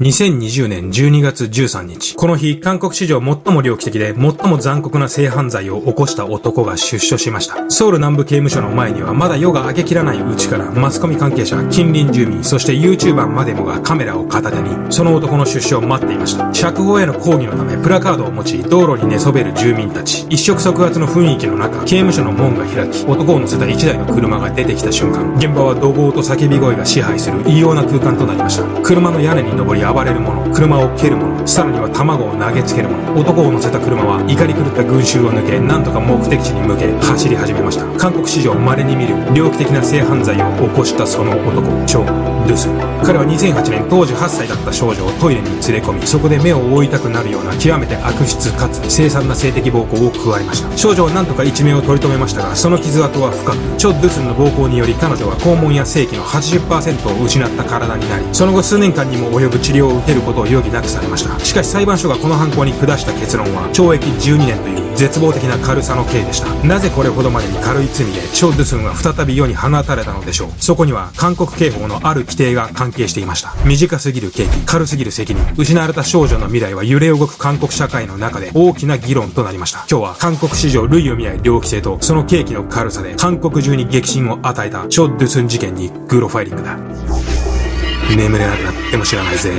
2020年12月13日。この日、韓国史上最も猟奇的で最も残酷な性犯罪を起こした男が出所しました。ソウル南部刑務所の前にはまだ夜が明けきらないうちからマスコミ関係者、近隣住民、そして YouTuber までもがカメラを片手に、その男の出所を待っていました。釈放への抗議のためプラカードを持ち、道路に寝そべる住民たち。一触即発の雰囲気の中、刑務所の門が開き、男を乗せた一台の車が出てきた瞬間、現場は怒号と叫び声が支配する異様な空間となりました。車の屋根に登り暴れる者、車を蹴る者、さらには卵を投げつける者、男を乗せた車は怒り狂った群衆を抜け、なんとか目的地に向け走り始めました。韓国史上稀に見る猟奇的な性犯罪を起こしたその男、チョ・ドゥス。彼は2008年当時8歳だった少女をトイレに連れ込み、そこで目を覆いたくなるような極めて悪質かつ凄惨な性的暴行を加えました。少女は何とか一命を取り留めましたが、その傷跡は深く、チョ・ドゥスンの暴行により彼女は肛門や性器の80%を失った体になり、その後数年間にも及ぶ治療を受けることを余儀なくされましたしかし裁判所がこの犯行に下した結論は懲役12年という絶望的な軽さの刑でした。なぜこれほどまでに軽い罪でチョ・ドゥスンは再び世に放たれたのでしょう。そこには韓国刑法のある規定が関係していました。短すぎる刑期軽すぎる責任。失われた少女の未来は揺れ動く韓国社会の中で大きな議論となりました。今日は韓国史上類を見ない猟奇性とその刑期の軽さで韓国中に激震を与えたチョ・ドゥスン事件にグロファイリングだ。眠れなくなっても知らないぜ。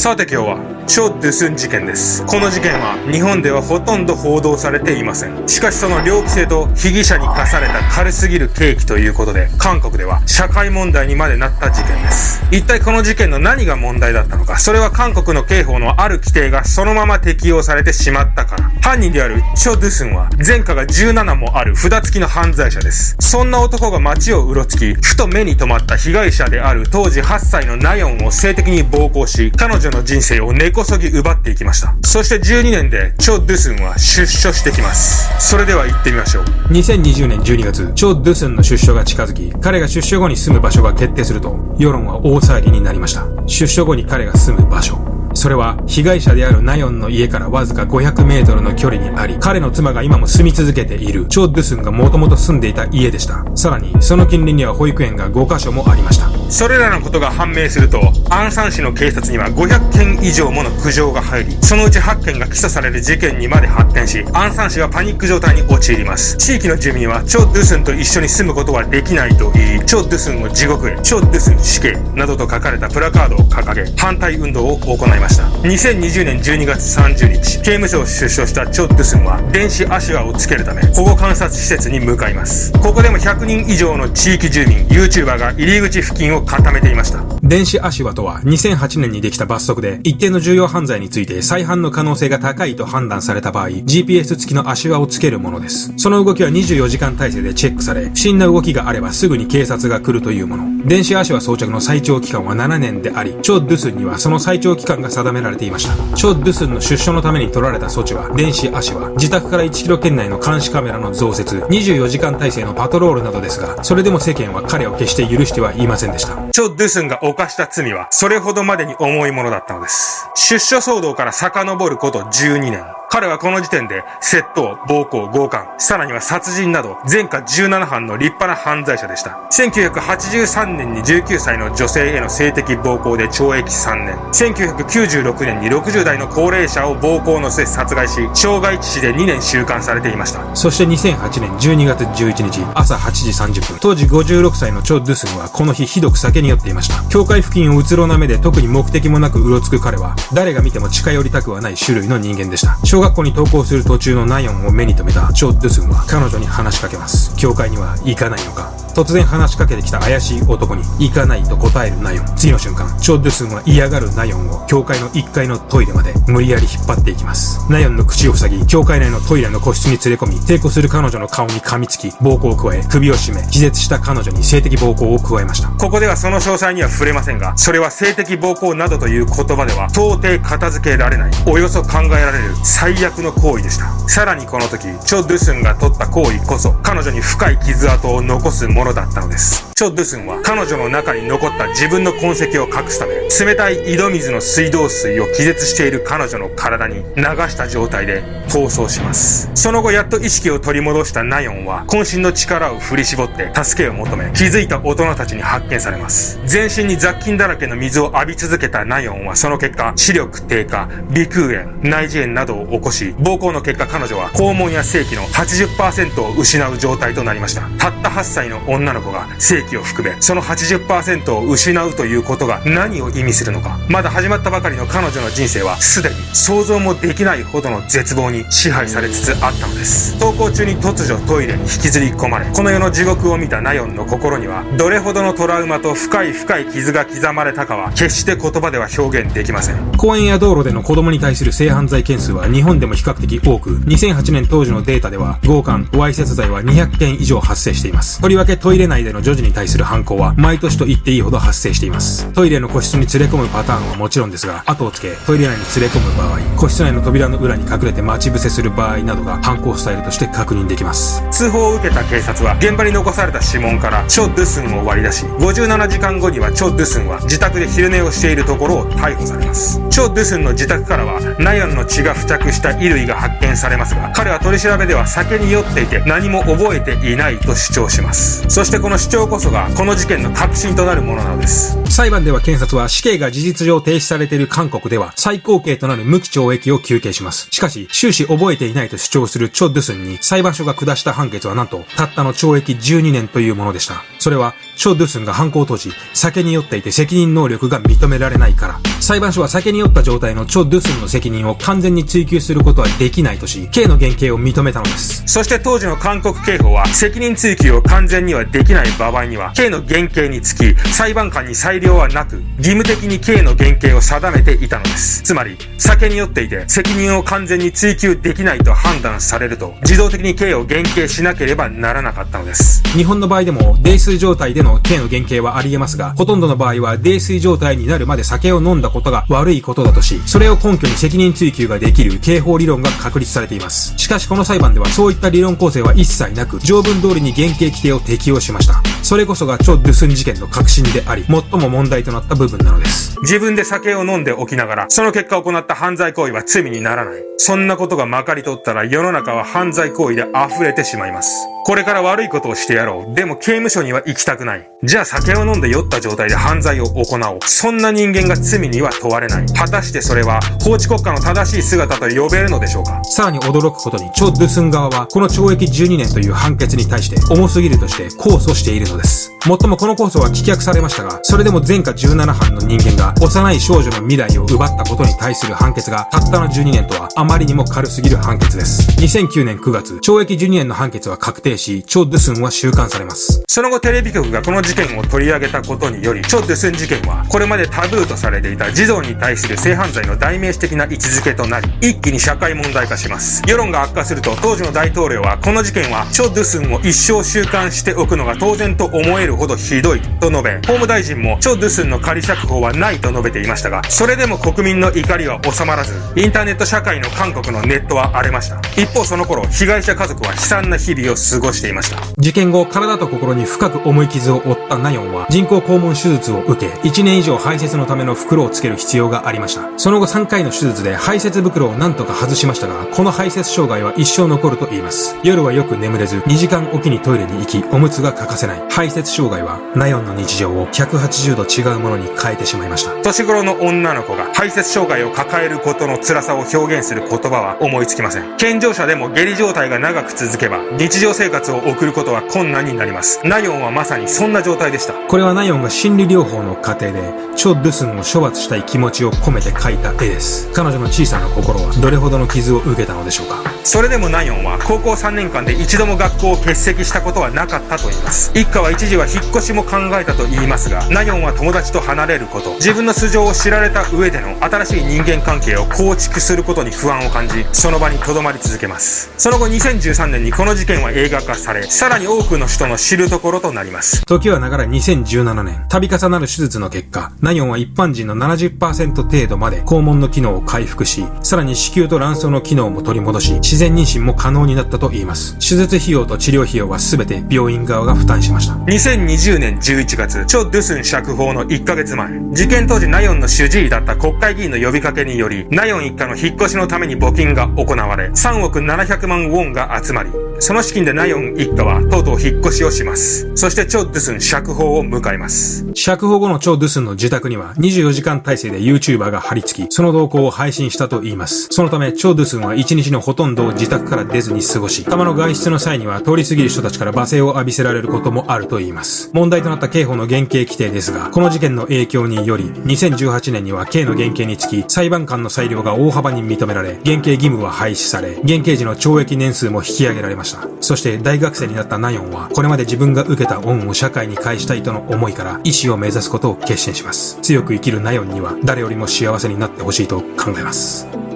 さて今日は。超ドゥスン事件です。この事件は日本ではほとんど報道されていません。しかしその猟奇性と被疑者に課された軽すぎる刑期ということで、韓国では社会問題にまでなった事件です。一体この事件の何が問題だったのか、それは韓国の刑法のある規定がそのまま適用されてしまったから。犯人であるチョ・ドゥスンは前科が17もある札付きの犯罪者です。そんな男が街をうろつき、ふと目に留まった被害者である当時8歳のナヨンを性的に暴行し、彼女の人生を猫こそぎ奪っていきました。そして12年で、チョ・ドゥスンは出所してきます。それでは行ってみましょう。2020年12月、チョ・ドゥスンの出所が近づき、彼が出所後に住む場所が決定すると、世論は大騒ぎになりました。出所後に彼が住む場所。それは被害者であるナヨンの家からわずか500メートルの距離にあり、彼の妻が今も住み続けているチョ・ドゥスンがもともと住んでいた家でした。さらに、その近隣には保育園が5カ所もありました。それらのことが判明すると、アンサン市の警察には500件以上もの苦情が入り、そのうち8件が起訴される事件にまで発展し、アンサン市はパニック状態に陥ります。地域の住民はチョ・ドゥスンと一緒に住むことはできないと言い、チョ・ドゥスンを地獄へ、チョ・ドゥスン死刑などと書かれたプラカードを掲げ、反対運動を行いました。2020年12月30日、刑務所を出所したチョ・ドゥスンは、電子足輪をつけるため、保護観察施設に向かいます。ここでも100人以上の地域住民、YouTuber が入り口付近を固めていました。電子足輪とは、2008年にできた罰則で、一定の重要犯罪について再犯の可能性が高いと判断された場合、GPS 付きの足輪をつけるものです。その動きは24時間体制でチェックされ、不審な動きがあればすぐに警察が来るというもの。電子足輪装着の最長期間は7年であり、チョ・ドゥスンにはその最長期間が定められていました。チョ・ドゥスンの出所のために取られた措置は、電子足は、自宅から1キロ圏内の監視カメラの増設、24時間体制のパトロールなどですが、それでも世間は彼を決して許してはいませんでした。チョ・ドゥスンが犯した罪は、それほどまでに重いものだったのです。出所騒動から遡ること12年。彼はこの時点で窃盗、暴行、強姦、さらには殺人など前科17犯の立派な犯罪者でした。1983年に19歳の女性への性的暴行で懲役3年。1996年に60代の高齢者を暴行の末殺害し、傷害致死で2年収監されていました。そして2008年12月11日朝8時30分、当時56歳のチョ・ドゥスンはこの日ひどく酒に酔っていました。教会付近をうつろな目で特に目的もなくうろつく彼は、誰が見ても近寄りたくはない種類の人間でした。小学校に登校する途中のナヨンを目に留めたチョ・ドゥスンは彼女に話しかけます。教会には行かないのか？突然話しかけてきた怪しい男に行かないと答えるナヨン。次の瞬間、チョ・ドゥスンは嫌がるナヨンを教会の1階のトイレまで無理やり引っ張っていきます。ナヨンの口を塞ぎ、教会内のトイレの個室に連れ込み、抵抗する彼女の顔に噛みつき、暴行を加え、首を絞め、気絶した彼女に性的暴行を加えました。ここではその詳細には触れませんが、それは性的暴行などという言葉では到底片付けられない、およそ考えられる最悪の行為でした。さらにこの時、チョ・ドゥスンが取った行為こそ、彼女に深い傷跡を残すものものだったのです。チョ・ドゥスンは彼女の中に残った自分の痕跡を隠すため、冷たい井戸水の水道水を気絶している彼女の体に流した状態で逃走します。その後やっと意識を取り戻したナヨンは、渾身の力を振り絞って助けを求め、気づいた大人たちに発見されます。全身に雑菌だらけの水を浴び続けたナヨンはその結果、視力低下、鼻腔炎、内耳炎などを起こし、暴行の結果彼女は肛門や性器の80%を失う状態となりました。たった8歳の女の子が性器を含め、その80%を失うということが何を意味するのか。まだ始まったばかりの彼女の人生はすでに想像もできないほどの絶望に支配されつつあったのです。登校中に突如トイレに引きずり込まれ、この世の地獄を見たナヨンの心には、どれほどのトラウマと深い深い傷が刻まれたかは、決して言葉では表現できません。公園や道路での子供に対する性犯罪件数は日本でも比較的多く、2008年当時のデータでは、強姦、わいせつ罪は200件以上発生しています。とりわけトイレ内での女児に対対する犯行は、毎年と言っていいほど発生しています。トイレの個室に連れ込むパターンはもちろんですが、後をつけ、トイレ内に連れ込む場合、個室内の扉の裏に隠れて待ち伏せする場合などが犯行スタイルとして確認できます。通報を受けた警察は、現場に残された指紋からチョ・ドゥスンを割り出し、57時間後にはチョ・ドゥスンは自宅で昼寝をしているところを逮捕されます。チョ・ドゥスンの自宅からは、ナヨンの血が付着した衣類が発見されますが、彼は取り調べでは酒に酔っていて何も覚えていないと主張します。そしてこの主張こそが、この事件の核心となるものなのです。裁判では検察は死刑が事実上停止されている韓国では、最高刑となる無期懲役を求刑します。しかし、終始覚えていないと主張するチョ・ドゥスンに裁判所が下した判決はなんと、たったの懲役12年というものでした。それは、チョ・ドゥスンが犯行当時、酒に酔っていて責任能力が認められないから。裁判所は酒に酔った状態のチョ・ドゥスンの責任を完全に追及することはできないとし、刑の減刑を認めたのです。そして当時の韓国刑法は、責任追及を完全にはできない場合には、刑の減刑につき、裁判官に裁量はなく、義務的に刑の減刑を定めていたのです。つまり、酒に酔っていて、責任を完全に追及できないと判断されると、自動的に刑を減刑しなければならなかったのです。日本の場合でも、泥酔状態での刑の減刑はあり得ますが、ほとんどの場合は、泥酔状態になるまで酒を飲んだことが悪いことだとし、それを根拠に責任追及ができる刑法理論が確立されています。しかしこの裁判ではそういった理論構成は一切なく、条文通りに減刑規定を適用しました。それこそがチョ・ドゥスン事件の核心であり、最も問題となった部分なのです。自分で酒を飲んでおきながら、その結果行った犯罪行為は罪にならない。そんなことがまかり通ったら世の中は犯罪行為で溢れてしまいます。これから悪いことをしてやろう。でも刑務所には行きたくない。じゃあ酒を飲んで酔った状態で犯罪を行おう。そんな人間が罪には問われない。果たしてそれは法治国家の正しい姿と呼べるのでしょうか？さらに驚くことに、チョ・ドゥスン側は、この懲役12年という判決に対して重すぎるとして控訴しているのです。もっともこの控訴は棄却されましたが、それでも前科17犯の人間が幼い少女の未来を奪ったことに対する判決がたったの12年とはあまりにも軽すぎる判決です。2009年9月、懲役12年の判決は確定し、チョ・ドゥスンは収監されます。その後テレビ局がこの事件を取り上げたことにより、チョ・ドゥスン事件は、これまでタブーとされていた児童に対する性犯罪の代名詞的な位置づけとなり、一気に社会問題化します。世論が悪化すると、当時の大統領は、この事件は、チョ・ドゥスンを一生収監しておくのが当然と思えるほどひどい、と述べ、法務大臣も、チョ・ドゥスンの仮釈放はないと述べていましたが、それでも国民の怒りは収まらず、インターネット社会の韓国のネットは荒れました。一方その頃、被害者家族は悲惨な日々を過ごしていました。事件後、体と心に深く重い傷を負ったナヨンは、人工肛門手術を受け、1年以上排泄のための袋をつける必要がありました。その後3回の手術で排泄袋を何とか外しましたが、この排泄障害は一生残ると言います。夜はよく眠れず、2時間おきにトイレに行き、おむつが欠かせない。排泄障害は、ナヨンの日常を180度違うものに変えてしまいました。年頃の女の子が排泄障害を抱えることの辛さを表現する言葉は思いつきません。健常者でも下痢状態が長く続けば、日常生活を送ることは困難になります。ナヨンはまさにそんな状態でした。これはナヨンが心理療法の過程で、チョ・ドゥスンを処罰したい気持ちを込めて描いた絵です。彼女の小さな心はどれほどの傷を受けたのでしょうか。それでもナヨンは高校3年間で一度も学校を欠席したことはなかったと言います。一家は一時は引っ越しも考えたと言いますが、ナヨンは友達と離れること、自分の素性を知られた上での新しい人間関係を構築することに不安を感じ、その場に留まり続けます。その後2013年にこの事件は映画化され、さらに多くの人の知るところとなります。時はながら2017年、度重なる手術の結果、ナヨンは一般人の70%程度まで肛門の機能を回復し、さらに子宮と卵巣の機能も取り戻し、自然妊娠も可能になったと言います。手術費用と治療費用は全て病院側が負担しました。2020年11月、チョ・ドゥスン釈放の1ヶ月前、事件当時ナヨンの主治医だった国会議員の呼びかけにより、ナヨン一家の引っ越しのために募金が行われ、3億700万ウォンが集まり、その資金でナヨン一家はとうとう引っ越しをします。そしてチョ・ドゥスン釈放を迎えます。釈放後のチョ・ドゥスンの自宅には24時間体制で YouTuber が張り付き、その動向を配信したと言います。そのため、チョ・ドゥスンは1日のほとんどを自宅から出ずに過ごし、たまの外出の際には通り過ぎる人たちから罵声を浴びせられることもあると言います。問題となった刑法の減刑規定ですが、この事件の影響により、2018年には刑の減刑につき、裁判官の裁量が大幅に認められ、減刑義務は廃止され、減刑時の懲役年数も引き上げられましたした。そして大学生になったナヨンは、これまで自分が受けた恩を社会に返したいとの思いから、医師を目指すことを決心します。強く生きるナヨンには、誰よりも幸せになってほしいと考えます。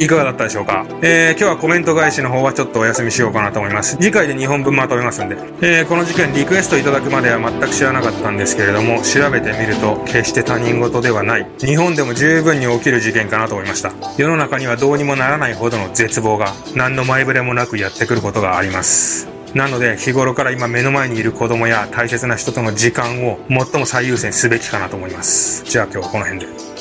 いかがだったでしょうか？えー、今日はコメント返しの方はちょっとお休みしようかなと思います。次回で2本分まとめますんで。えー、この事件リクエストいただくまでは全く知らなかったんですけれども、調べてみると決して他人事ではない。日本でも十分に起きる事件かなと思いました。世の中にはどうにもならないほどの絶望が何の前触れもなくやってくることがあります。なので日頃から今目の前にいる子供や大切な人との時間を最も最優先すべきかなと思います。じゃあ今日はこの辺で。